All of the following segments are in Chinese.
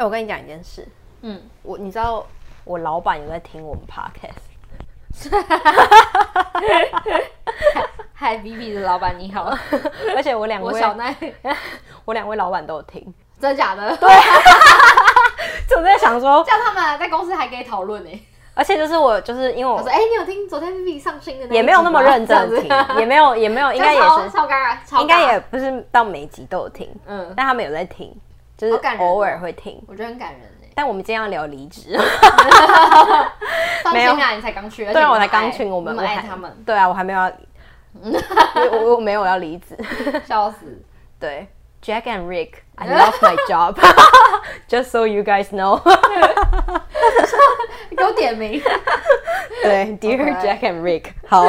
哎，我跟你讲一件事，嗯，我你知道我老板有在听我们 podcast，嗨，Vivi 的老板你好，而且我两位我小奈，我两位老板都有听，真的假的？对，就在想说，叫他们在公司还可以讨论呢。而且就是我，就是因为我说，哎、欸，你有听昨天 Vivi 上新的那？也没有那么认真听，也没有，也没有，应该也是超尴尬，应该也不是到每集都有听，嗯，但他们有在听，就是偶尔会听，我觉得很感人哎。但我们今天要聊离职，没有啊，你才刚去，对啊，我才刚去，我们我爱他们，对啊，我还没有要，我我没有要离职，笑死，对。Jack and Rick, I love my job. Just so you guys know. 你 给我点名。对，Dear Jack and Rick。好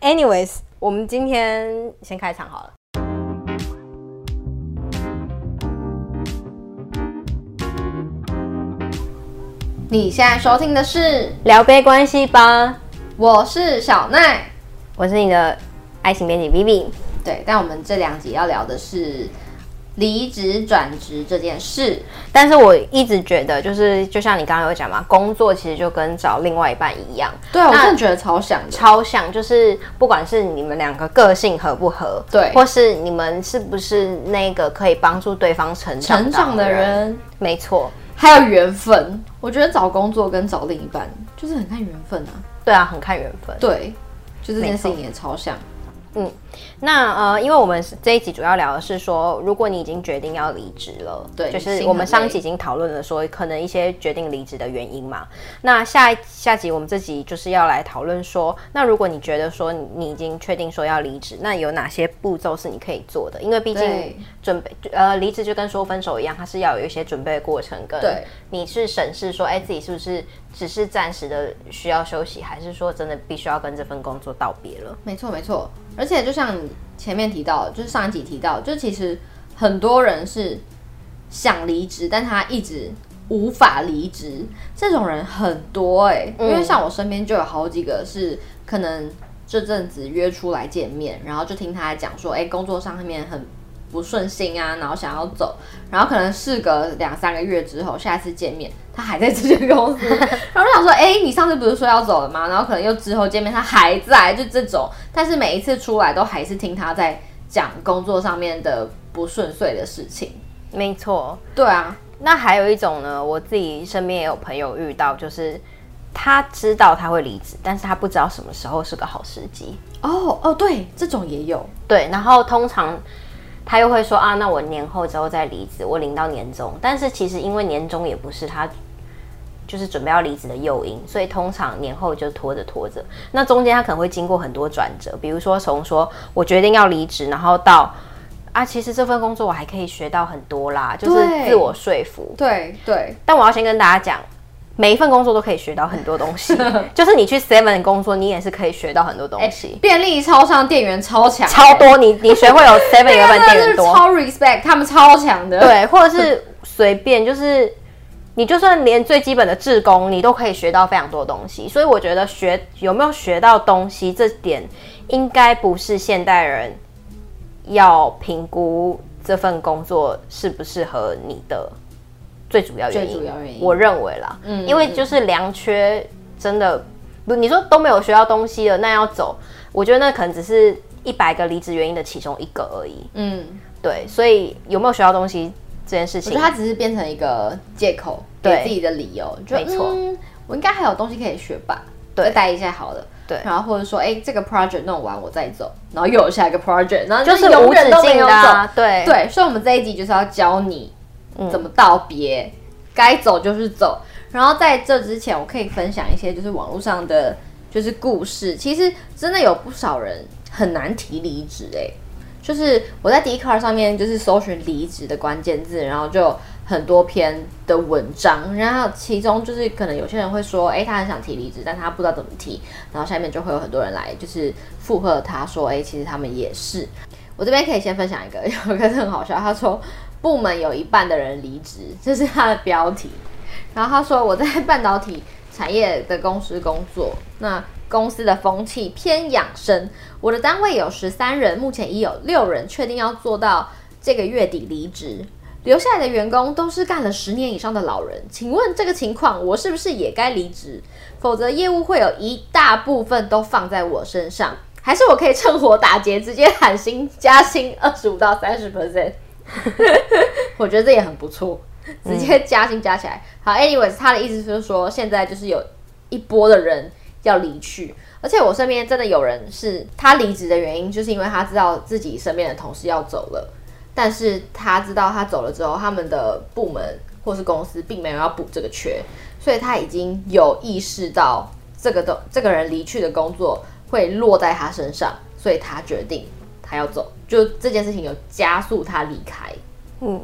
，Anyways，我们今天先开场好了。你现在收听的是聊杯关系吧，我是小奈，我是你的爱情编辑 Vivi。对，但我们这两集要聊的是。离职转职这件事，但是我一直觉得，就是就像你刚刚有讲嘛，工作其实就跟找另外一半一样。对，我真的觉得超像，超像，就是不管是你们两个个性合不合，对，或是你们是不是那个可以帮助对方成长成长的人，没错，还有缘分。我觉得找工作跟找另一半就是很看缘分啊。对啊，很看缘分。对，就这件事情也超像。嗯，那呃，因为我们这一集主要聊的是说，如果你已经决定要离职了，对，就是我们上一集已经讨论了说，可能一些决定离职的原因嘛。那下一下集我们这集就是要来讨论说，那如果你觉得说你已经确定说要离职，那有哪些步骤是你可以做的？因为毕竟准备呃离职就跟说分手一样，它是要有一些准备的过程，跟你是审视说，哎，自己是不是只是暂时的需要休息，还是说真的必须要跟这份工作道别了？没错，没错。而且就像你前面提到，就是上一集提到，就其实很多人是想离职，但他一直无法离职，这种人很多哎、欸。嗯、因为像我身边就有好几个是可能这阵子约出来见面，然后就听他讲说，哎、欸，工作上面很不顺心啊，然后想要走，然后可能事隔两三个月之后，下一次见面。他还在这间公司，然后我想说，哎、欸，你上次不是说要走了吗？然后可能又之后见面，他还在，就这种。但是每一次出来，都还是听他在讲工作上面的不顺遂的事情。没错，对啊。那还有一种呢，我自己身边也有朋友遇到，就是他知道他会离职，但是他不知道什么时候是个好时机。哦哦，对，这种也有。对，然后通常。他又会说啊，那我年后之后再离职，我领到年终。但是其实因为年终也不是他就是准备要离职的诱因，所以通常年后就拖着拖着。那中间他可能会经过很多转折，比如说从说我决定要离职，然后到啊，其实这份工作我还可以学到很多啦，就是自我说服。对对。但我要先跟大家讲。每一份工作都可以学到很多东西，就是你去 Seven 工作，你也是可以学到很多东西。欸、便利超商店员超强，超多，你你学会有 Seven 原本店员多，超 respect，他们超强的。对，或者是随便，就是你就算连最基本的志工，你都可以学到非常多东西。所以我觉得学有没有学到东西，这点应该不是现代人要评估这份工作适不适合你的。最主要原因，原因。我认为啦，嗯，因为就是良缺，真的，不，你说都没有学到东西了，那要走，我觉得那可能只是一百个离职原因的其中一个而已，嗯，对，所以有没有学到东西这件事情，我觉得它只是变成一个借口，给自己的理由，没错，嗯，我应该还有东西可以学吧，对，再待一下好了，对，然后或者说，哎，这个 project 弄完我再走，然后又有下一个 project，然后就是无止境的啊，对。对，所以我们这一集就是要教你。怎么道别？该、走就是走。然后在这之前，我可以分享一些就是网络上的就是故事。其实真的有不少人很难提离职诶，就是我在 Dcard 上面就是搜寻离职的关键字，然后就很多篇的文章。然后其中就是可能有些人会说，诶，他很想提离职，但他不知道怎么提。然后下面就会有很多人来就是附和他说，诶，其实他们也是。我这边可以先分享一个，有一个很好笑，他说。部门有一半的人离职，这是他的标题。然后他说：“我在半导体产业的公司工作，那公司的风气偏养生。我的单位有十三人，目前已有六人确定要做到这个月底离职，留下来的员工都是干了十年以上的老人，请问这个情况我是不是也该离职？否则业务会有一大部分都放在我身上，还是我可以趁火打劫，直接喊薪加薪二十五到三十 percent？我觉得这也很不错，直接加薪加起来。好，anyways，他的意思就是说，现在就是有一波的人要离去，而且我身边真的有人是他离职的原因，就是因为他知道自己身边的同事要走了。但是他知道他走了之后，他们的部门或是公司并没有要补这个缺，所以他已经有意识到这个的这个人离去的工作会落在他身上，所以他决定他要走，就这件事情有加速他离开。嗯，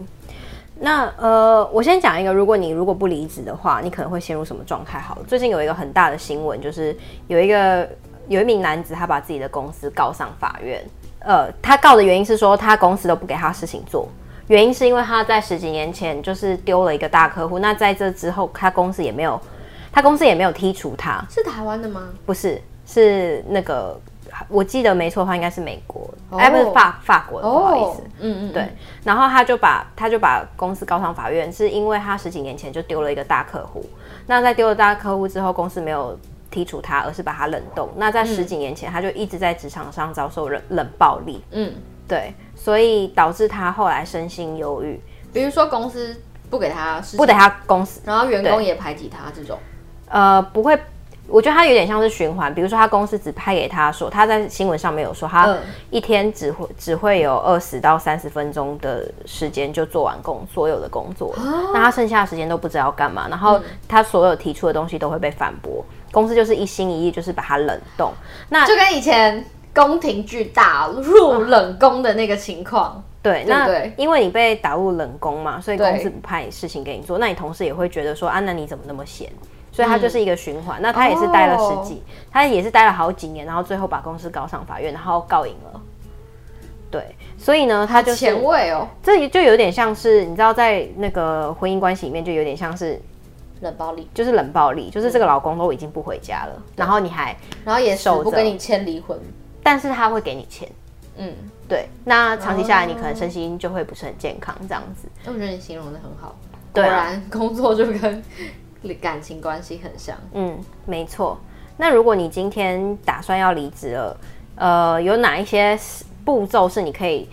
那呃，我先讲一个，如果你如果不离职的话，你可能会陷入什么状态？好了，最近有一个很大的新闻，就是有一个有一名男子，他把自己的公司告上法院。呃，他告的原因是说，他公司都不给他事情做，原因是因为他在十几年前就是丢了一个大客户，那在这之后，他公司也没有，他公司也没有剔除他。是台湾的吗？不是，是那个，我记得没错的话，应该是美国，哎，不是法法国的，不好意思，嗯嗯，对。然后他就把他就把公司告上法院，是因为他十几年前就丢了一个大客户，那在丢了大客户之后，公司没有。剔除他，而是把他冷冻。那在十几年前，嗯、他就一直在职场上遭受冷冷暴力。嗯，对，所以导致他后来身心忧郁。比如说公司不给他，不给他公司，然后员工也排挤他这种。呃，不会，我觉得他有点像是循环。比如说他公司只派给他说，他在新闻上面有说，他一天只会只会有二十到三十分钟的时间就做完工所有的工作，哦、那他剩下的时间都不知道干嘛。然后他所有提出的东西都会被反驳。公司就是一心一意，就是把它冷冻，那就跟以前宫廷剧打入冷宫的那个情况、啊。对，那对，因为你被打入冷宫嘛，所以公司不派事情给你做，那你同事也会觉得说，啊，那你怎么那么闲？所以他就是一个循环。嗯、那他也是待了十几，哦、他也是待了好几年，然后最后把公司告上法院，然后告赢了。对，所以呢，他就是前卫哦，这就有点像是你知道，在那个婚姻关系里面，就有点像是。冷暴力。就是冷暴力，就是这个老公都已经不回家了，嗯、然后你还，然后也守不跟你签离婚，但是他会给你钱，嗯，对，那长期下来你可能身心就会不是很健康，这样子。我觉得你形容的很好，果然工作就跟感情关系很像，嗯，没错。那如果你今天打算要离职了，呃，有哪一些步骤是你可以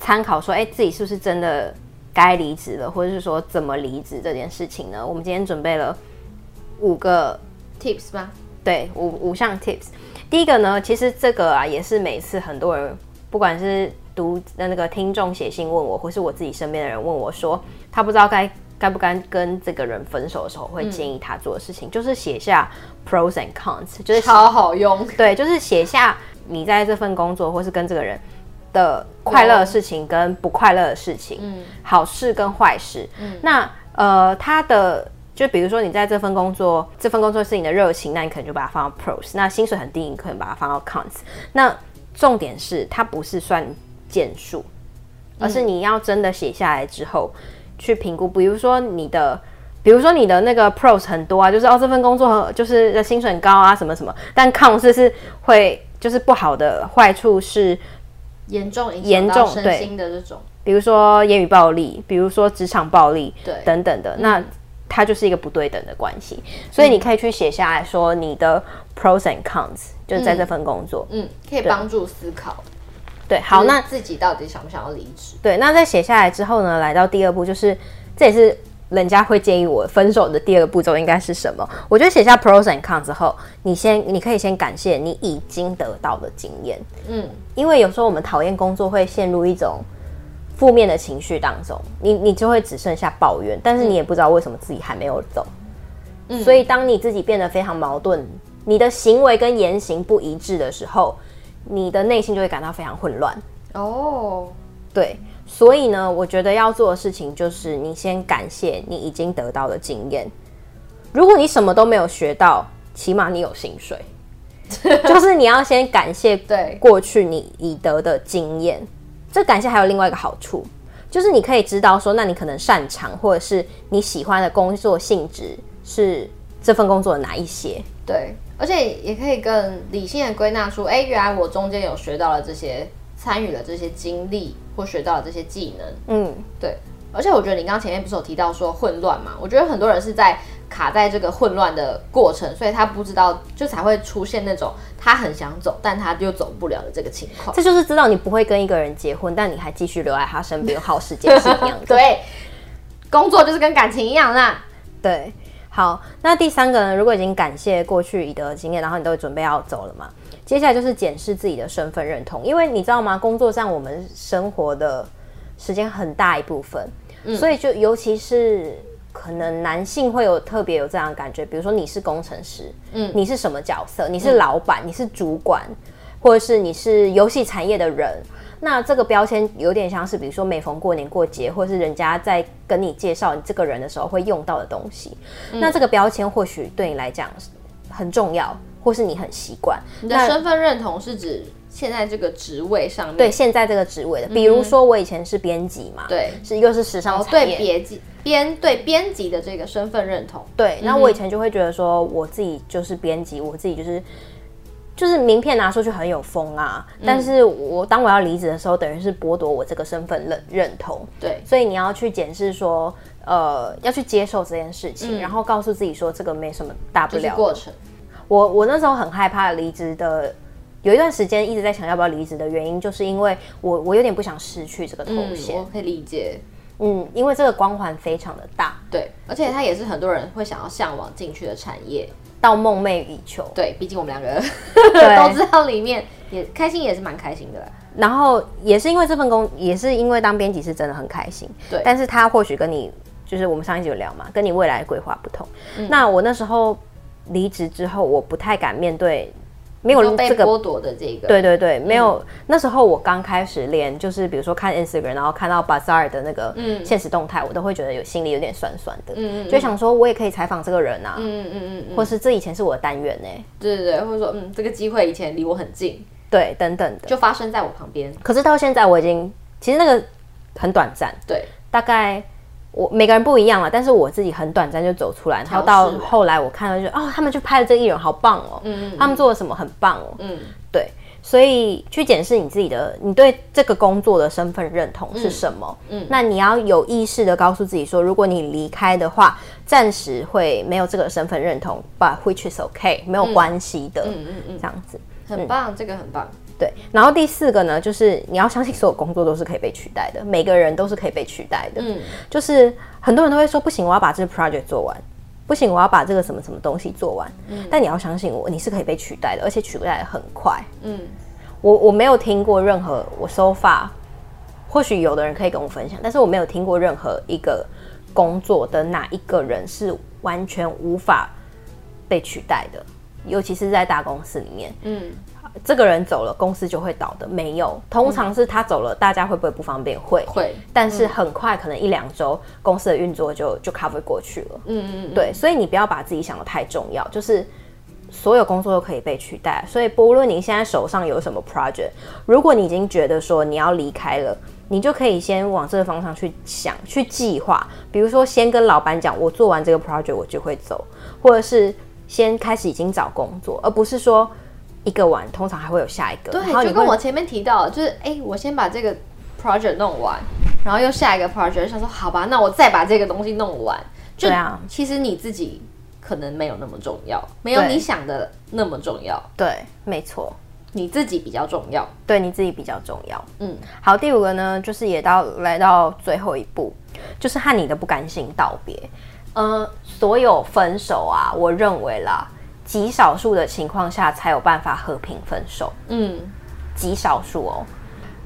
参考说，哎，自己是不是真的？该离职了，或者是说怎么离职这件事情呢？我们今天准备了五个 tips 吧。对，五五项 tips。第一个呢，其实这个啊，也是每次很多人，不管是读的那个听众写信问我，或是我自己身边的人问我说，他不知道该该不该跟这个人分手的时候，会建议他做的事情，嗯、就是写下 pros and cons，就是超好用。对，就是写下你在这份工作，或是跟这个人。的快乐的事情跟不快乐的事情，嗯，好事跟坏事，嗯，那呃，他的就比如说你在这份工作，这份工作是你的热情，那你可能就把它放到 pros，那薪水很低，你可能把它放到 cons。那重点是它不是算件数，而是你要真的写下来之后去评估。比如说你的，比如说你的那个 pros 很多啊，就是哦这份工作就是薪水很高啊什么什么，但 cons 是会就是不好的坏处是。严重影响到身心的这种，比如说言语暴力，比如说职场暴力，对，等等的，嗯、那它就是一个不对等的关系。所以你可以去写下来说你的 pros and cons，就是在这份工作，嗯，可以帮助思考。对，好，那自己到底想不想要离职？对，那在写下来之后呢，来到第二步，就是这也是。人家会建议我分手的第二个步骤应该是什么？我觉得写下 pros and cons 之后，你先你可以先感谢你已经得到的经验，嗯，因为有时候我们讨厌工作会陷入一种负面的情绪当中，你你就会只剩下抱怨，但是你也不知道为什么自己还没有走，嗯，所以当你自己变得非常矛盾，你的行为跟言行不一致的时候，你的内心就会感到非常混乱。哦，对。所以呢，我觉得要做的事情就是，你先感谢你已经得到的经验。如果你什么都没有学到，起码你有薪水。就是你要先感谢对过去你已得的经验。这感谢还有另外一个好处，就是你可以知道说，那你可能擅长或者是你喜欢的工作性质是这份工作的哪一些。对，而且也可以更理性的归纳出，哎，原来我中间有学到了这些。参与了这些经历或学到了这些技能，嗯，对，而且我觉得你刚刚前面不是有提到说混乱嘛？我觉得很多人是在卡在这个混乱的过程，所以他不知道，就才会出现那种他很想走，但他又走不了的这个情况。这就是知道你不会跟一个人结婚，但你还继续留在他身边，耗时间是一样的。对，工作就是跟感情一样啦。对，好，那第三个呢？如果已经感谢过去已得的经验，然后你都准备要走了嘛？接下来就是检视自己的身份认同，因为你知道吗？工作上我们生活的时间很大一部分，嗯、所以就尤其是可能男性会有特别有这样的感觉，比如说你是工程师，嗯，你是什么角色？你是老板，嗯、你是主管，或者是你是游戏产业的人？那这个标签有点像是，比如说每逢过年过节，或者是人家在跟你介绍你这个人的时候会用到的东西。嗯、那这个标签或许对你来讲很重要。或是你很习惯，你的身份认同是指现在这个职位上面？对，现在这个职位的，比如说我以前是编辑嘛，对，是又是时尚产业，对编辑编对编辑的这个身份认同，对，那我以前就会觉得说我自己就是编辑，我自己就是就是名片拿出去很有风啊，但是我当我要离职的时候，等于是剥夺我这个身份认认同，对，所以你要去检视说，呃，要去接受这件事情，然后告诉自己说这个没什么大不了的。过程。我我那时候很害怕离职的，有一段时间一直在想要不要离职的原因，就是因为我我有点不想失去这个头衔。嗯，我可以理解，嗯，因为这个光环非常的大，对，而且它也是很多人会想要向往进去的产业，到梦寐以求。对，毕竟我们两个对 都知道里面也开心，也是蛮开心的。然后也是因为这份工，也是因为当编辑是真的很开心。对，但是他或许跟你就是我们上一集有聊嘛，跟你未来的规划不同。嗯，那我那时候。离职之后，我不太敢面对没有这个被剥夺的这个。对对对，没有。嗯、那时候我刚开始练，就是比如说看 Instagram，然后看到 Bazaar 的那个现实动态，嗯、我都会觉得有心里有点酸酸的。嗯嗯。就想说，我也可以采访这个人啊。嗯嗯嗯嗯。或是这以前是我的单元呢、欸。对对对，或者说，嗯，这个机会以前离我很近。对，等等的，就发生在我旁边。可是到现在，我已经其实那个很短暂。对，大概。我每个人不一样了，但是我自己很短暂就走出来，然后到后来我看到就哦，他们去拍的这个艺人好棒哦，嗯，嗯，他们做了什么很棒哦，嗯，对，所以去检视你自己的，你对这个工作的身份认同是什么？嗯，嗯，那你要有意识的告诉自己说，如果你离开的话，暂时会没有这个身份认同，but which is okay，没有关系的，嗯嗯嗯，这样子，很棒，嗯，这个很棒。对，然后第四个呢，就是你要相信所有工作都是可以被取代的，每个人都是可以被取代的。嗯，就是很多人都会说不行，我要把这个 project 做完，不行，我要把这个什么什么东西做完。嗯，但你要相信我，你是可以被取代的，而且取代的很快。嗯，我我没有听过任何我 so far，或许有的人可以跟我分享，但是我没有听过任何一个工作的哪一个人是完全无法被取代的，尤其是在大公司里面。嗯。这个人走了，公司就会倒的。没有，通常是他走了，嗯、大家会不会不方便？会，会。但是很快，可能一两周，公司的运作就就 cover 过去了。嗯嗯嗯。对，所以你不要把自己想的太重要，就是所有工作都可以被取代。所以不论你现在手上有什么 project，如果你已经觉得说你要离开了，你就可以先往这个方向去想，去计划。比如说，先跟老板讲，我做完这个 project 我就会走，或者是先开始已经找工作，而不是说。一个完，通常还会有下一个。对，就跟我前面提到，就是哎，我先把这个 project 弄完，然后又下一个 project，想说好吧，那我再把这个东西弄完。就这样，其实你自己可能没有那么重要，没有你想的那么重要。对，没错，你自己比较重要。对，你自己比较重要。嗯，好，第五个呢，就是也到来到最后一步，就是和你的不甘心道别。呃，所有分手啊，我认为啦。极少数的情况下才有办法和平分手，嗯，极少数哦，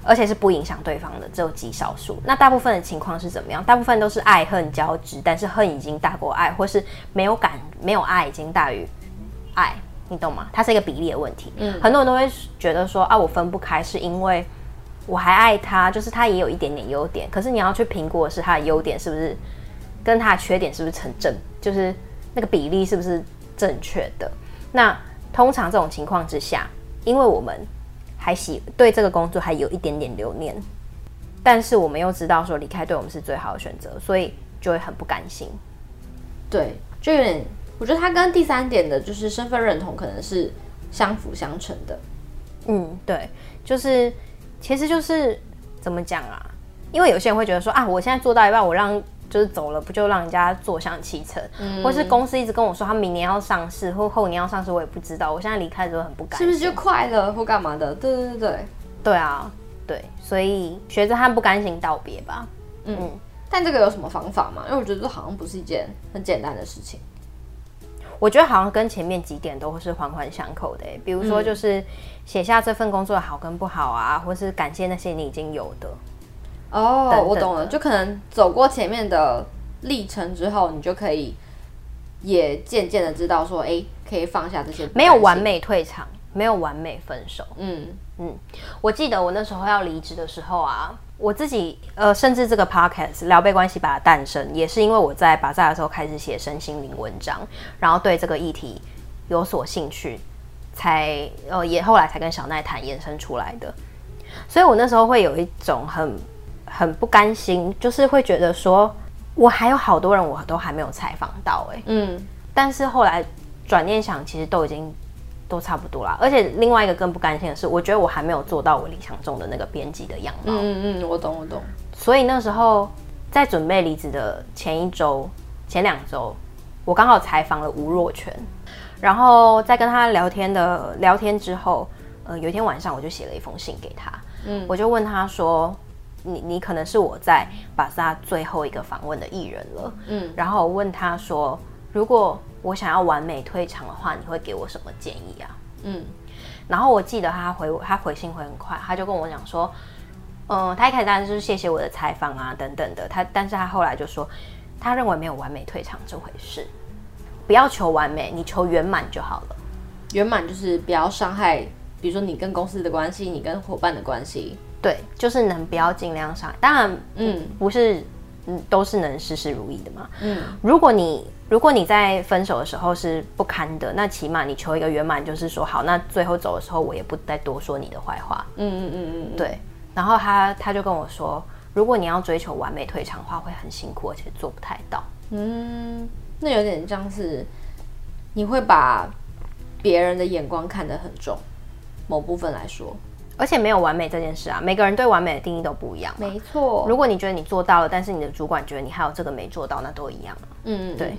而且是不影响对方的，只有极少数。那大部分的情况是怎么样？大部分都是爱恨交织，但是恨已经大过爱，或是没有感，没有爱已经大于爱，你懂吗？它是一个比例的问题。嗯，很多人都会觉得说啊，我分不开是因为我还爱他，就是他也有一点点优点，可是你要去评估的是他的优点是不是跟他的缺点是不是成正，就是那个比例是不是？正确的。那通常这种情况之下，因为我们还喜对这个工作还有一点点留念，但是我们又知道说离开对我们是最好的选择，所以就会很不甘心。对，就有点，我觉得他跟第三点的就是身份认同可能是相辅相成的。嗯，对，就是其实就是怎么讲啊？因为有些人会觉得说啊，我现在做到一半，我让就是走了，不就让人家坐享其成？嗯，或是公司一直跟我说他明年要上市或后年要上市，我也不知道。我现在离开的时候很不甘心，是不是就快乐或干嘛的？对对对对，对啊，对，所以学着和不甘心道别吧。嗯，嗯，但这个有什么方法吗？因为我觉得这好像不是一件很简单的事情。我觉得好像跟前面几点都是环环相扣的，比如说就是写下这份工作的好跟不好啊，或是感谢那些你已经有的。哦，我懂了，就可能走过前面的历程之后，你就可以也渐渐的知道说，哎，可以放下这些。没有完美退场，没有完美分手。嗯嗯，我记得我那时候要离职的时候啊。我自己呃，甚至这个 podcast 聊备关系吧的诞生，也是因为我在巴萨的时候开始写身心灵文章，然后对这个议题有所兴趣，才呃也后来才跟小奈谈延伸出来的。所以我那时候会有一种很很不甘心，就是会觉得说我还有好多人我都还没有采访到哎、欸，嗯，但是后来转念想，其实都已经。都差不多啦，而且另外一个更不甘心的是，我觉得我还没有做到我理想中的那个编辑的样貌。嗯嗯，我懂我懂。所以那时候在准备离职的前一周、前两周，我刚好采访了吴若权，然后在跟他聊天的聊天之后，呃，有一天晚上我就写了一封信给他，嗯，我就问他说：“你你可能是我在巴萨最后一个访问的艺人了，嗯，然后我问他说，如果。”我想要完美退场的话，你会给我什么建议啊？嗯，然后我记得他回他回信会很快，他就跟我讲说，嗯，他一开始当然就是谢谢我的采访啊等等的，他但是他后来就说，他认为没有完美退场这回事，不要求完美，你求圆满就好了。圆满就是不要伤害，比如说你跟公司的关系，你跟伙伴的关系，对，就是能不要尽量上。当然，嗯，不是，嗯，都是能事事如意的嘛。嗯，如果你。如果你在分手的时候是不堪的，那起码你求一个圆满，就是说好，那最后走的时候我也不再多说你的坏话。嗯嗯嗯嗯，对。然后他他就跟我说，如果你要追求完美退场的话，会很辛苦，而且做不太到。嗯，那有点像是你会把别人的眼光看得很重，某部分来说，而且没有完美这件事啊，每个人对完美的定义都不一样。没错。如果你觉得你做到了，但是你的主管觉得你还有这个没做到，那都一样。嗯，对。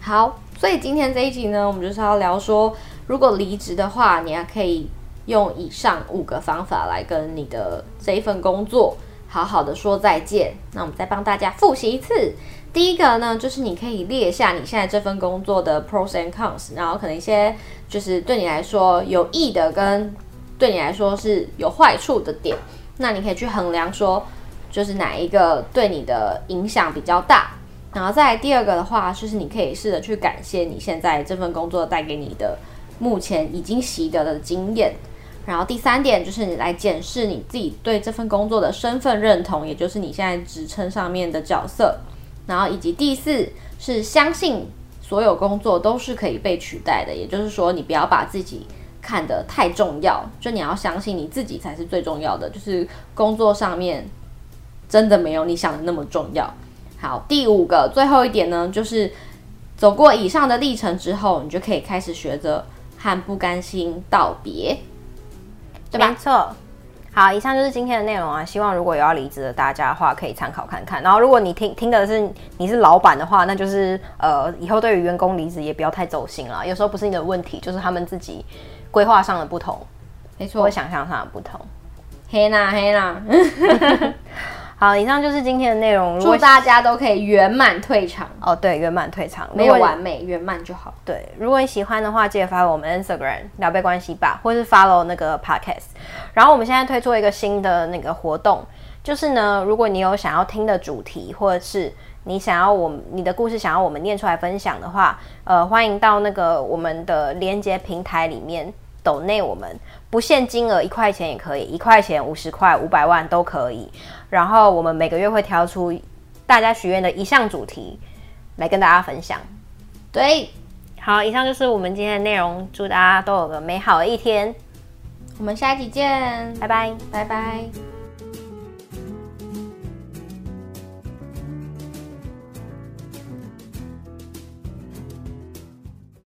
好，所以今天这一集呢，我们就是要聊说，如果离职的话，你还可以用以上五个方法来跟你的这一份工作好好的说再见。那我们再帮大家复习一次，第一个呢，就是你可以列下你现在这份工作的 pros and cons，然后可能一些就是对你来说有益的，跟对你来说是有坏处的点，那你可以去衡量说，就是哪一个对你的影响比较大。然后再来第二个的话，就是你可以试着去感谢你现在这份工作带给你的目前已经习得的经验。然后第三点就是你来检视你自己对这份工作的身份认同，也就是你现在职称上面的角色。然后以及第四是相信所有工作都是可以被取代的，也就是说你不要把自己看得太重要，就你要相信你自己才是最重要的，就是工作上面真的没有你想的那么重要。好，第五个最后一点呢，就是走过以上的历程之后，你就可以开始学着和不甘心道别，对吧？没错。好，以上就是今天的内容啊。希望如果有要离职的大家的话，可以参考看看。然后，如果你听听的是你是老板的话，那就是呃，以后对于员工离职也不要太走心了。有时候不是你的问题，就是他们自己规划上的不同，没错，或想象上的不同。黑啦黑啦。好，以上就是今天的内容。祝大家都可以圆满退场哦。对，圆满退场，没有完美，圆满就好。对，如果你喜欢的话，记得 follow 我们 Instagram 聊备关系吧，或是 follow 那个 podcast。然后我们现在推出一个新的那个活动，就是呢，如果你有想要听的主题，或者是你想要我们你的故事想要我们念出来分享的话，呃，欢迎到那个我们的连接平台里面抖内我们。不限金额，一块钱也可以，一块钱、五十块、五百万都可以。然后我们每个月会挑出大家许愿的一项主题来跟大家分享。对，好，以上就是我们今天的内容。祝大家都有个美好的一天。我们下一集见，拜拜，拜拜。